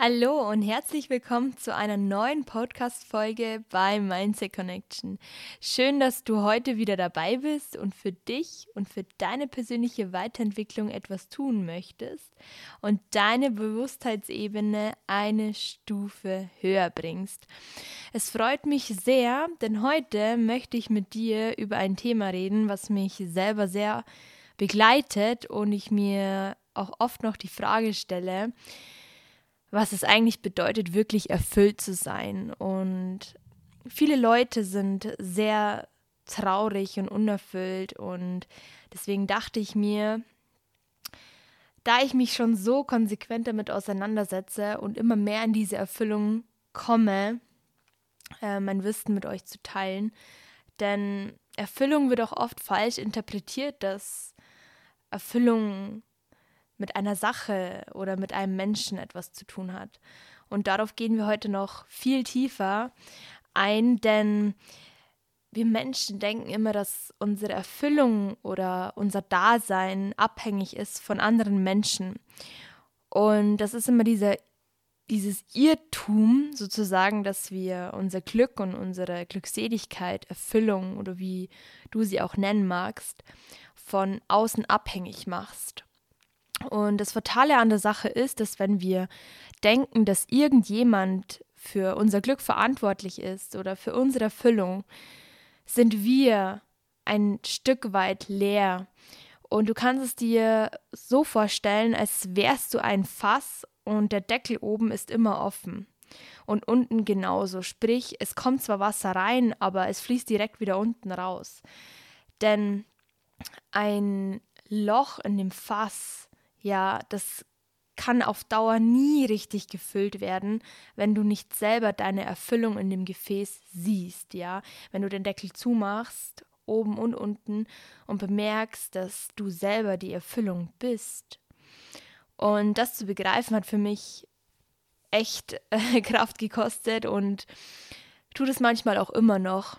Hallo und herzlich willkommen zu einer neuen Podcast-Folge bei Mindset Connection. Schön, dass du heute wieder dabei bist und für dich und für deine persönliche Weiterentwicklung etwas tun möchtest und deine Bewusstheitsebene eine Stufe höher bringst. Es freut mich sehr, denn heute möchte ich mit dir über ein Thema reden, was mich selber sehr begleitet und ich mir auch oft noch die Frage stelle, was es eigentlich bedeutet, wirklich erfüllt zu sein. Und viele Leute sind sehr traurig und unerfüllt und deswegen dachte ich mir, da ich mich schon so konsequent damit auseinandersetze und immer mehr in diese Erfüllung komme, äh, mein Wissen mit euch zu teilen, denn Erfüllung wird auch oft falsch interpretiert, dass Erfüllung mit einer Sache oder mit einem Menschen etwas zu tun hat. Und darauf gehen wir heute noch viel tiefer ein, denn wir Menschen denken immer, dass unsere Erfüllung oder unser Dasein abhängig ist von anderen Menschen. Und das ist immer dieser, dieses Irrtum sozusagen, dass wir unser Glück und unsere Glückseligkeit, Erfüllung oder wie du sie auch nennen magst, von außen abhängig machst. Und das Fatale an der Sache ist, dass wenn wir denken, dass irgendjemand für unser Glück verantwortlich ist oder für unsere Erfüllung, sind wir ein Stück weit leer. Und du kannst es dir so vorstellen, als wärst du ein Fass und der Deckel oben ist immer offen. Und unten genauso. Sprich, es kommt zwar Wasser rein, aber es fließt direkt wieder unten raus. Denn ein Loch in dem Fass ja, das kann auf Dauer nie richtig gefüllt werden, wenn du nicht selber deine Erfüllung in dem Gefäß siehst, ja. Wenn du den Deckel zumachst, oben und unten, und bemerkst, dass du selber die Erfüllung bist. Und das zu begreifen hat für mich echt äh, Kraft gekostet und tut es manchmal auch immer noch.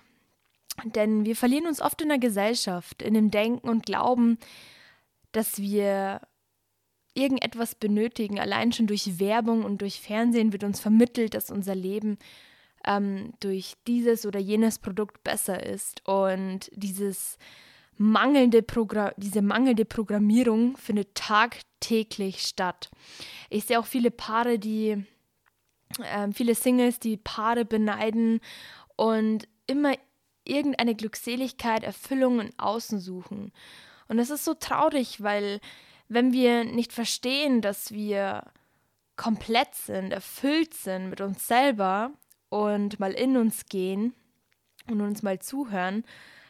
Denn wir verlieren uns oft in der Gesellschaft, in dem Denken und Glauben, dass wir irgendetwas benötigen. Allein schon durch Werbung und durch Fernsehen wird uns vermittelt, dass unser Leben ähm, durch dieses oder jenes Produkt besser ist. Und dieses mangelnde diese mangelnde Programmierung findet tagtäglich statt. Ich sehe auch viele Paare, die, äh, viele Singles, die Paare beneiden und immer irgendeine Glückseligkeit, Erfüllung im Außen suchen. Und das ist so traurig, weil wenn wir nicht verstehen, dass wir komplett sind, erfüllt sind mit uns selber und mal in uns gehen und uns mal zuhören,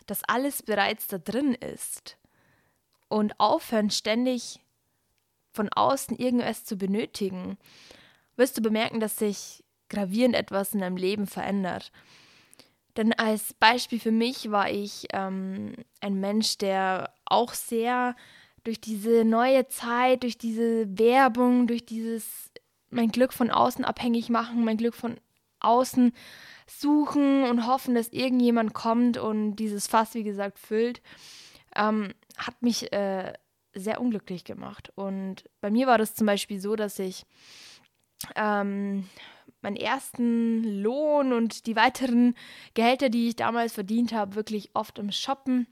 dass alles bereits da drin ist und aufhören, ständig von außen irgendwas zu benötigen, wirst du bemerken, dass sich gravierend etwas in deinem Leben verändert. Denn als Beispiel für mich war ich ähm, ein Mensch, der auch sehr durch diese neue Zeit, durch diese Werbung, durch dieses mein Glück von außen abhängig machen, mein Glück von außen suchen und hoffen, dass irgendjemand kommt und dieses Fass, wie gesagt, füllt, ähm, hat mich äh, sehr unglücklich gemacht. Und bei mir war das zum Beispiel so, dass ich ähm, meinen ersten Lohn und die weiteren Gehälter, die ich damals verdient habe, wirklich oft im Shoppen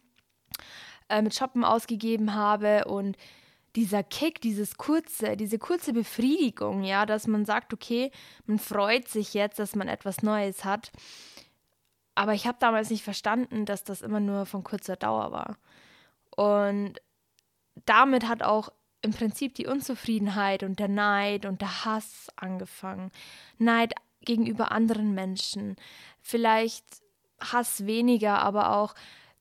äh, mit Shoppen ausgegeben habe und dieser Kick, dieses kurze, diese kurze Befriedigung, ja, dass man sagt, okay, man freut sich jetzt, dass man etwas Neues hat. Aber ich habe damals nicht verstanden, dass das immer nur von kurzer Dauer war. Und damit hat auch im Prinzip die Unzufriedenheit und der Neid und der Hass angefangen. Neid gegenüber anderen Menschen. Vielleicht Hass weniger, aber auch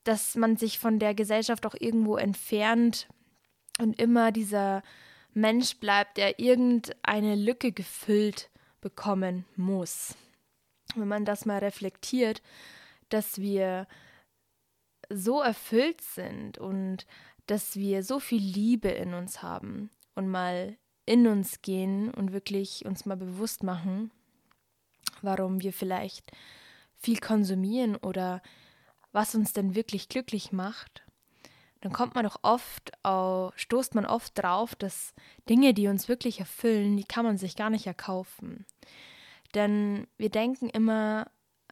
dass man sich von der Gesellschaft auch irgendwo entfernt und immer dieser Mensch bleibt, der irgendeine Lücke gefüllt bekommen muss. Wenn man das mal reflektiert, dass wir so erfüllt sind und dass wir so viel Liebe in uns haben und mal in uns gehen und wirklich uns mal bewusst machen, warum wir vielleicht viel konsumieren oder was uns denn wirklich glücklich macht, dann kommt man doch oft, auf, stoßt man oft drauf, dass Dinge, die uns wirklich erfüllen, die kann man sich gar nicht erkaufen. Denn wir denken immer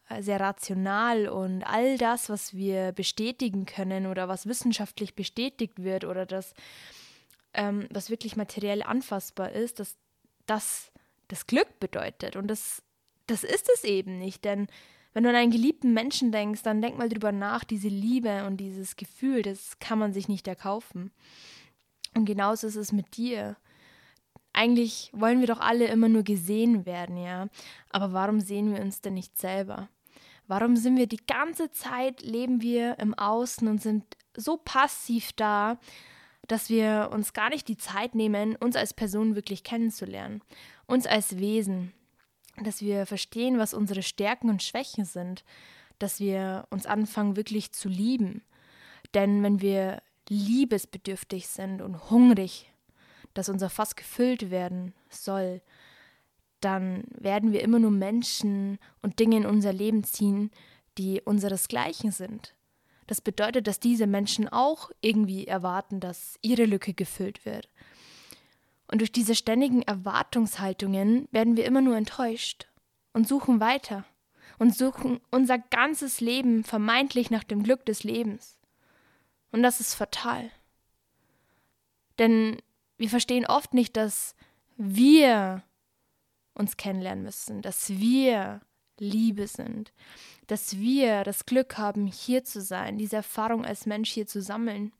äh, sehr rational und all das, was wir bestätigen können oder was wissenschaftlich bestätigt wird oder das, ähm, was wirklich materiell anfassbar ist, dass das das Glück bedeutet. Und das, das ist es eben nicht, denn wenn du an einen geliebten Menschen denkst, dann denk mal drüber nach, diese Liebe und dieses Gefühl, das kann man sich nicht erkaufen. Und genauso ist es mit dir. Eigentlich wollen wir doch alle immer nur gesehen werden, ja. Aber warum sehen wir uns denn nicht selber? Warum sind wir die ganze Zeit, leben wir im Außen und sind so passiv da, dass wir uns gar nicht die Zeit nehmen, uns als Person wirklich kennenzulernen, uns als Wesen, dass wir verstehen, was unsere Stärken und Schwächen sind, dass wir uns anfangen wirklich zu lieben. Denn wenn wir liebesbedürftig sind und hungrig, dass unser Fass gefüllt werden soll, dann werden wir immer nur Menschen und Dinge in unser Leben ziehen, die unseresgleichen sind. Das bedeutet, dass diese Menschen auch irgendwie erwarten, dass ihre Lücke gefüllt wird. Und durch diese ständigen Erwartungshaltungen werden wir immer nur enttäuscht und suchen weiter und suchen unser ganzes Leben vermeintlich nach dem Glück des Lebens. Und das ist fatal. Denn wir verstehen oft nicht, dass wir uns kennenlernen müssen, dass wir Liebe sind, dass wir das Glück haben, hier zu sein, diese Erfahrung als Mensch hier zu sammeln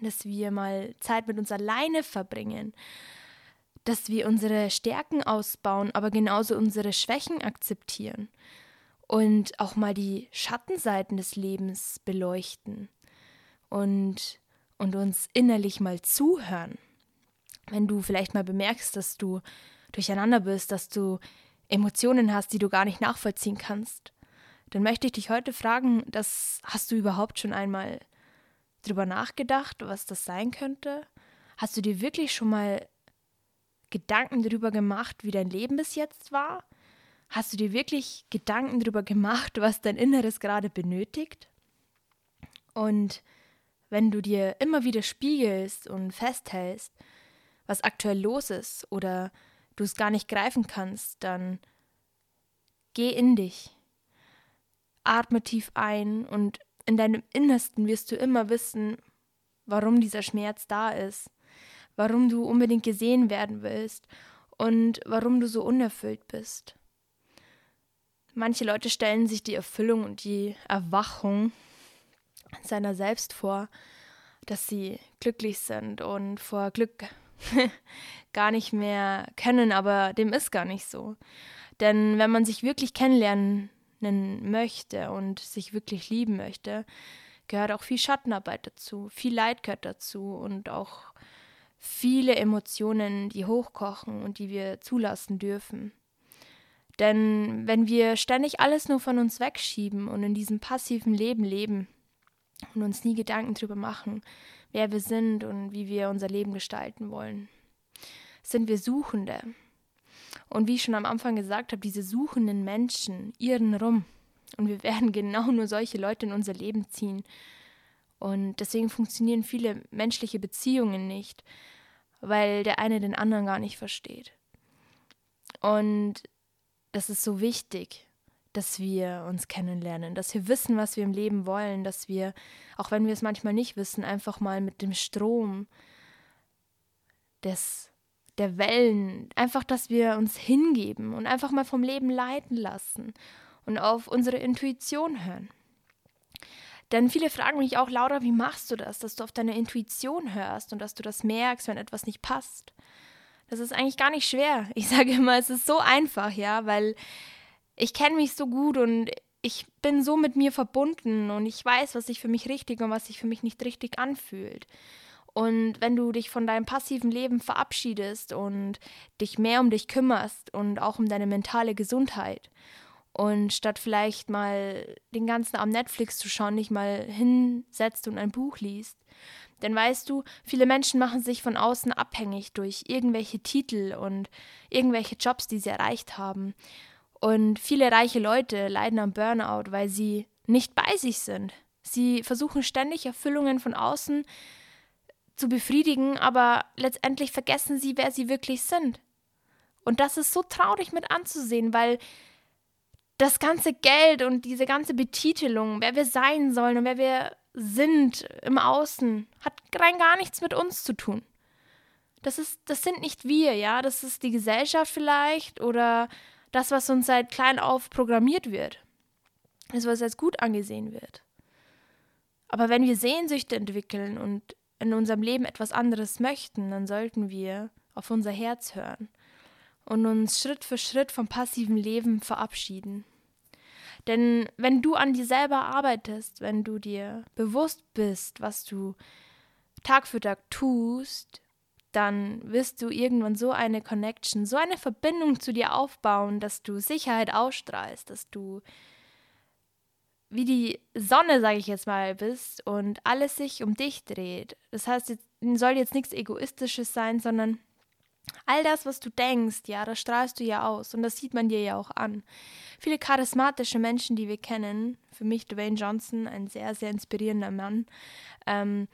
dass wir mal Zeit mit uns alleine verbringen, dass wir unsere Stärken ausbauen, aber genauso unsere Schwächen akzeptieren und auch mal die Schattenseiten des Lebens beleuchten und, und uns innerlich mal zuhören. Wenn du vielleicht mal bemerkst, dass du durcheinander bist, dass du Emotionen hast, die du gar nicht nachvollziehen kannst, dann möchte ich dich heute fragen, das hast du überhaupt schon einmal drüber nachgedacht, was das sein könnte? Hast du dir wirklich schon mal Gedanken darüber gemacht, wie dein Leben bis jetzt war? Hast du dir wirklich Gedanken darüber gemacht, was dein Inneres gerade benötigt? Und wenn du dir immer wieder spiegelst und festhältst, was aktuell los ist oder du es gar nicht greifen kannst, dann geh in dich. Atme tief ein und in deinem Innersten wirst du immer wissen, warum dieser Schmerz da ist, warum du unbedingt gesehen werden willst und warum du so unerfüllt bist. Manche Leute stellen sich die Erfüllung und die Erwachung seiner selbst vor, dass sie glücklich sind und vor Glück gar nicht mehr können, aber dem ist gar nicht so. Denn wenn man sich wirklich kennenlernen möchte und sich wirklich lieben möchte, gehört auch viel Schattenarbeit dazu, viel Leid gehört dazu und auch viele Emotionen, die hochkochen und die wir zulassen dürfen. Denn wenn wir ständig alles nur von uns wegschieben und in diesem passiven Leben leben und uns nie Gedanken darüber machen, wer wir sind und wie wir unser Leben gestalten wollen, sind wir Suchende. Und wie ich schon am Anfang gesagt habe, diese suchenden Menschen irren rum. Und wir werden genau nur solche Leute in unser Leben ziehen. Und deswegen funktionieren viele menschliche Beziehungen nicht, weil der eine den anderen gar nicht versteht. Und das ist so wichtig, dass wir uns kennenlernen, dass wir wissen, was wir im Leben wollen, dass wir, auch wenn wir es manchmal nicht wissen, einfach mal mit dem Strom des der Wellen, einfach, dass wir uns hingeben und einfach mal vom Leben leiten lassen und auf unsere Intuition hören. Denn viele fragen mich auch, Laura, wie machst du das, dass du auf deine Intuition hörst und dass du das merkst, wenn etwas nicht passt? Das ist eigentlich gar nicht schwer. Ich sage immer, es ist so einfach, ja, weil ich kenne mich so gut und ich bin so mit mir verbunden und ich weiß, was sich für mich richtig und was sich für mich nicht richtig anfühlt. Und wenn du dich von deinem passiven Leben verabschiedest und dich mehr um dich kümmerst und auch um deine mentale Gesundheit und statt vielleicht mal den ganzen Abend Netflix zu schauen, nicht mal hinsetzt und ein Buch liest, dann weißt du, viele Menschen machen sich von außen abhängig durch irgendwelche Titel und irgendwelche Jobs, die sie erreicht haben. Und viele reiche Leute leiden am Burnout, weil sie nicht bei sich sind. Sie versuchen ständig Erfüllungen von außen zu befriedigen, aber letztendlich vergessen sie, wer sie wirklich sind. Und das ist so traurig mit anzusehen, weil das ganze Geld und diese ganze Betitelung, wer wir sein sollen und wer wir sind im Außen, hat rein gar nichts mit uns zu tun. Das, ist, das sind nicht wir, ja, das ist die Gesellschaft vielleicht oder das, was uns seit klein auf programmiert wird. Das, was als gut angesehen wird. Aber wenn wir Sehnsüchte entwickeln und in unserem Leben etwas anderes möchten, dann sollten wir auf unser Herz hören und uns Schritt für Schritt vom passiven Leben verabschieden. Denn wenn du an dir selber arbeitest, wenn du dir bewusst bist, was du Tag für Tag tust, dann wirst du irgendwann so eine Connection, so eine Verbindung zu dir aufbauen, dass du Sicherheit ausstrahlst, dass du wie die Sonne, sage ich jetzt mal, bist und alles sich um dich dreht. Das heißt, es soll jetzt nichts Egoistisches sein, sondern all das, was du denkst, ja, das strahlst du ja aus und das sieht man dir ja auch an. Viele charismatische Menschen, die wir kennen, für mich Dwayne Johnson, ein sehr, sehr inspirierender Mann, ähm,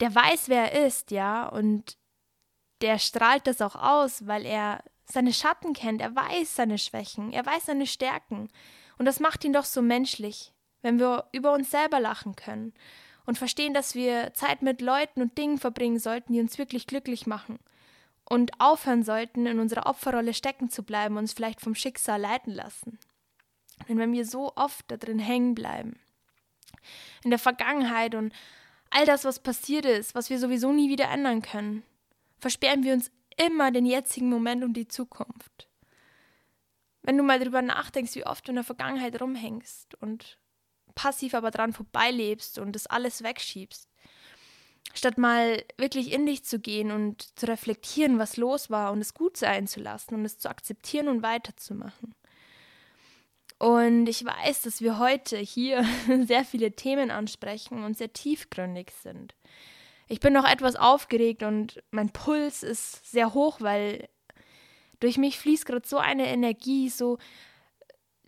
der weiß, wer er ist, ja, und der strahlt das auch aus, weil er seine Schatten kennt, er weiß seine Schwächen, er weiß seine Stärken. Und das macht ihn doch so menschlich, wenn wir über uns selber lachen können und verstehen, dass wir Zeit mit Leuten und Dingen verbringen sollten, die uns wirklich glücklich machen. Und aufhören sollten, in unserer Opferrolle stecken zu bleiben und uns vielleicht vom Schicksal leiten lassen. Denn wenn wir so oft da drin hängen bleiben, in der Vergangenheit und all das, was passiert ist, was wir sowieso nie wieder ändern können, versperren wir uns immer den jetzigen Moment und die Zukunft. Wenn du mal drüber nachdenkst, wie oft du in der Vergangenheit rumhängst und passiv aber dran vorbeilebst und das alles wegschiebst, statt mal wirklich in dich zu gehen und zu reflektieren, was los war und es gut sein zu lassen und es zu akzeptieren und weiterzumachen. Und ich weiß, dass wir heute hier sehr viele Themen ansprechen und sehr tiefgründig sind. Ich bin noch etwas aufgeregt und mein Puls ist sehr hoch, weil durch mich fließt gerade so eine Energie, so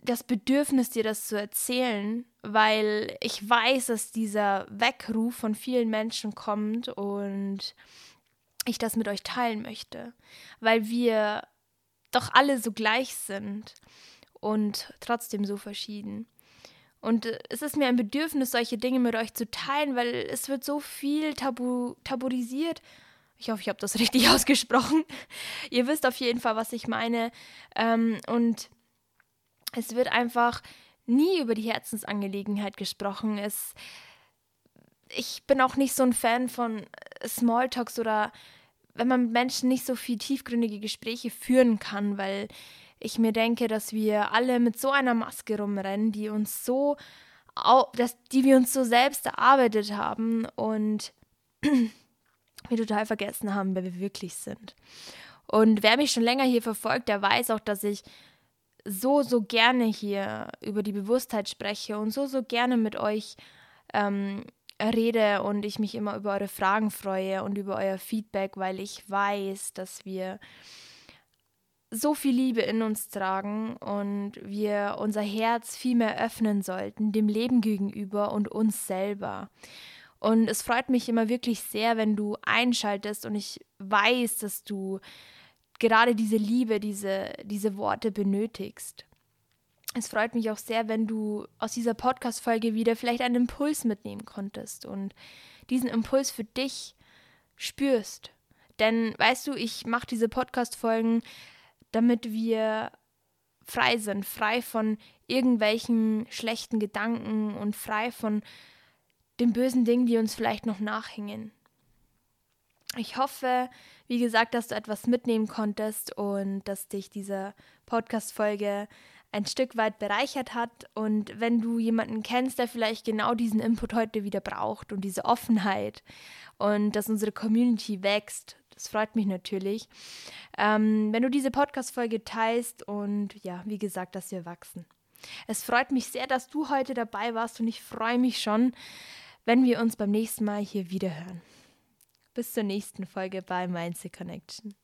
das Bedürfnis, dir das zu erzählen, weil ich weiß, dass dieser Weckruf von vielen Menschen kommt und ich das mit euch teilen möchte, weil wir doch alle so gleich sind und trotzdem so verschieden. Und es ist mir ein Bedürfnis, solche Dinge mit euch zu teilen, weil es wird so viel tabu tabuisiert ich hoffe, ich habe das richtig ausgesprochen. Ihr wisst auf jeden Fall, was ich meine. Ähm, und es wird einfach nie über die Herzensangelegenheit gesprochen. Es, ich bin auch nicht so ein Fan von Smalltalks oder wenn man mit Menschen nicht so viel tiefgründige Gespräche führen kann, weil ich mir denke, dass wir alle mit so einer Maske rumrennen, die uns so, dass, die wir uns so selbst erarbeitet haben und wir total vergessen haben, wer wir wirklich sind. Und wer mich schon länger hier verfolgt, der weiß auch, dass ich so, so gerne hier über die Bewusstheit spreche und so, so gerne mit euch ähm, rede und ich mich immer über eure Fragen freue und über euer Feedback, weil ich weiß, dass wir so viel Liebe in uns tragen und wir unser Herz viel mehr öffnen sollten, dem Leben gegenüber und uns selber. Und es freut mich immer wirklich sehr, wenn du einschaltest und ich weiß, dass du gerade diese Liebe, diese, diese Worte benötigst. Es freut mich auch sehr, wenn du aus dieser Podcast-Folge wieder vielleicht einen Impuls mitnehmen konntest und diesen Impuls für dich spürst. Denn weißt du, ich mache diese Podcast-Folgen, damit wir frei sind, frei von irgendwelchen schlechten Gedanken und frei von den bösen Dingen, die uns vielleicht noch nachhängen. Ich hoffe, wie gesagt, dass du etwas mitnehmen konntest und dass dich diese Podcast-Folge ein Stück weit bereichert hat. Und wenn du jemanden kennst, der vielleicht genau diesen Input heute wieder braucht und diese Offenheit und dass unsere Community wächst, das freut mich natürlich. Ähm, wenn du diese Podcast-Folge teilst und ja, wie gesagt, dass wir wachsen. Es freut mich sehr, dass du heute dabei warst und ich freue mich schon, wenn wir uns beim nächsten Mal hier wieder hören. Bis zur nächsten Folge bei Mindset Connection.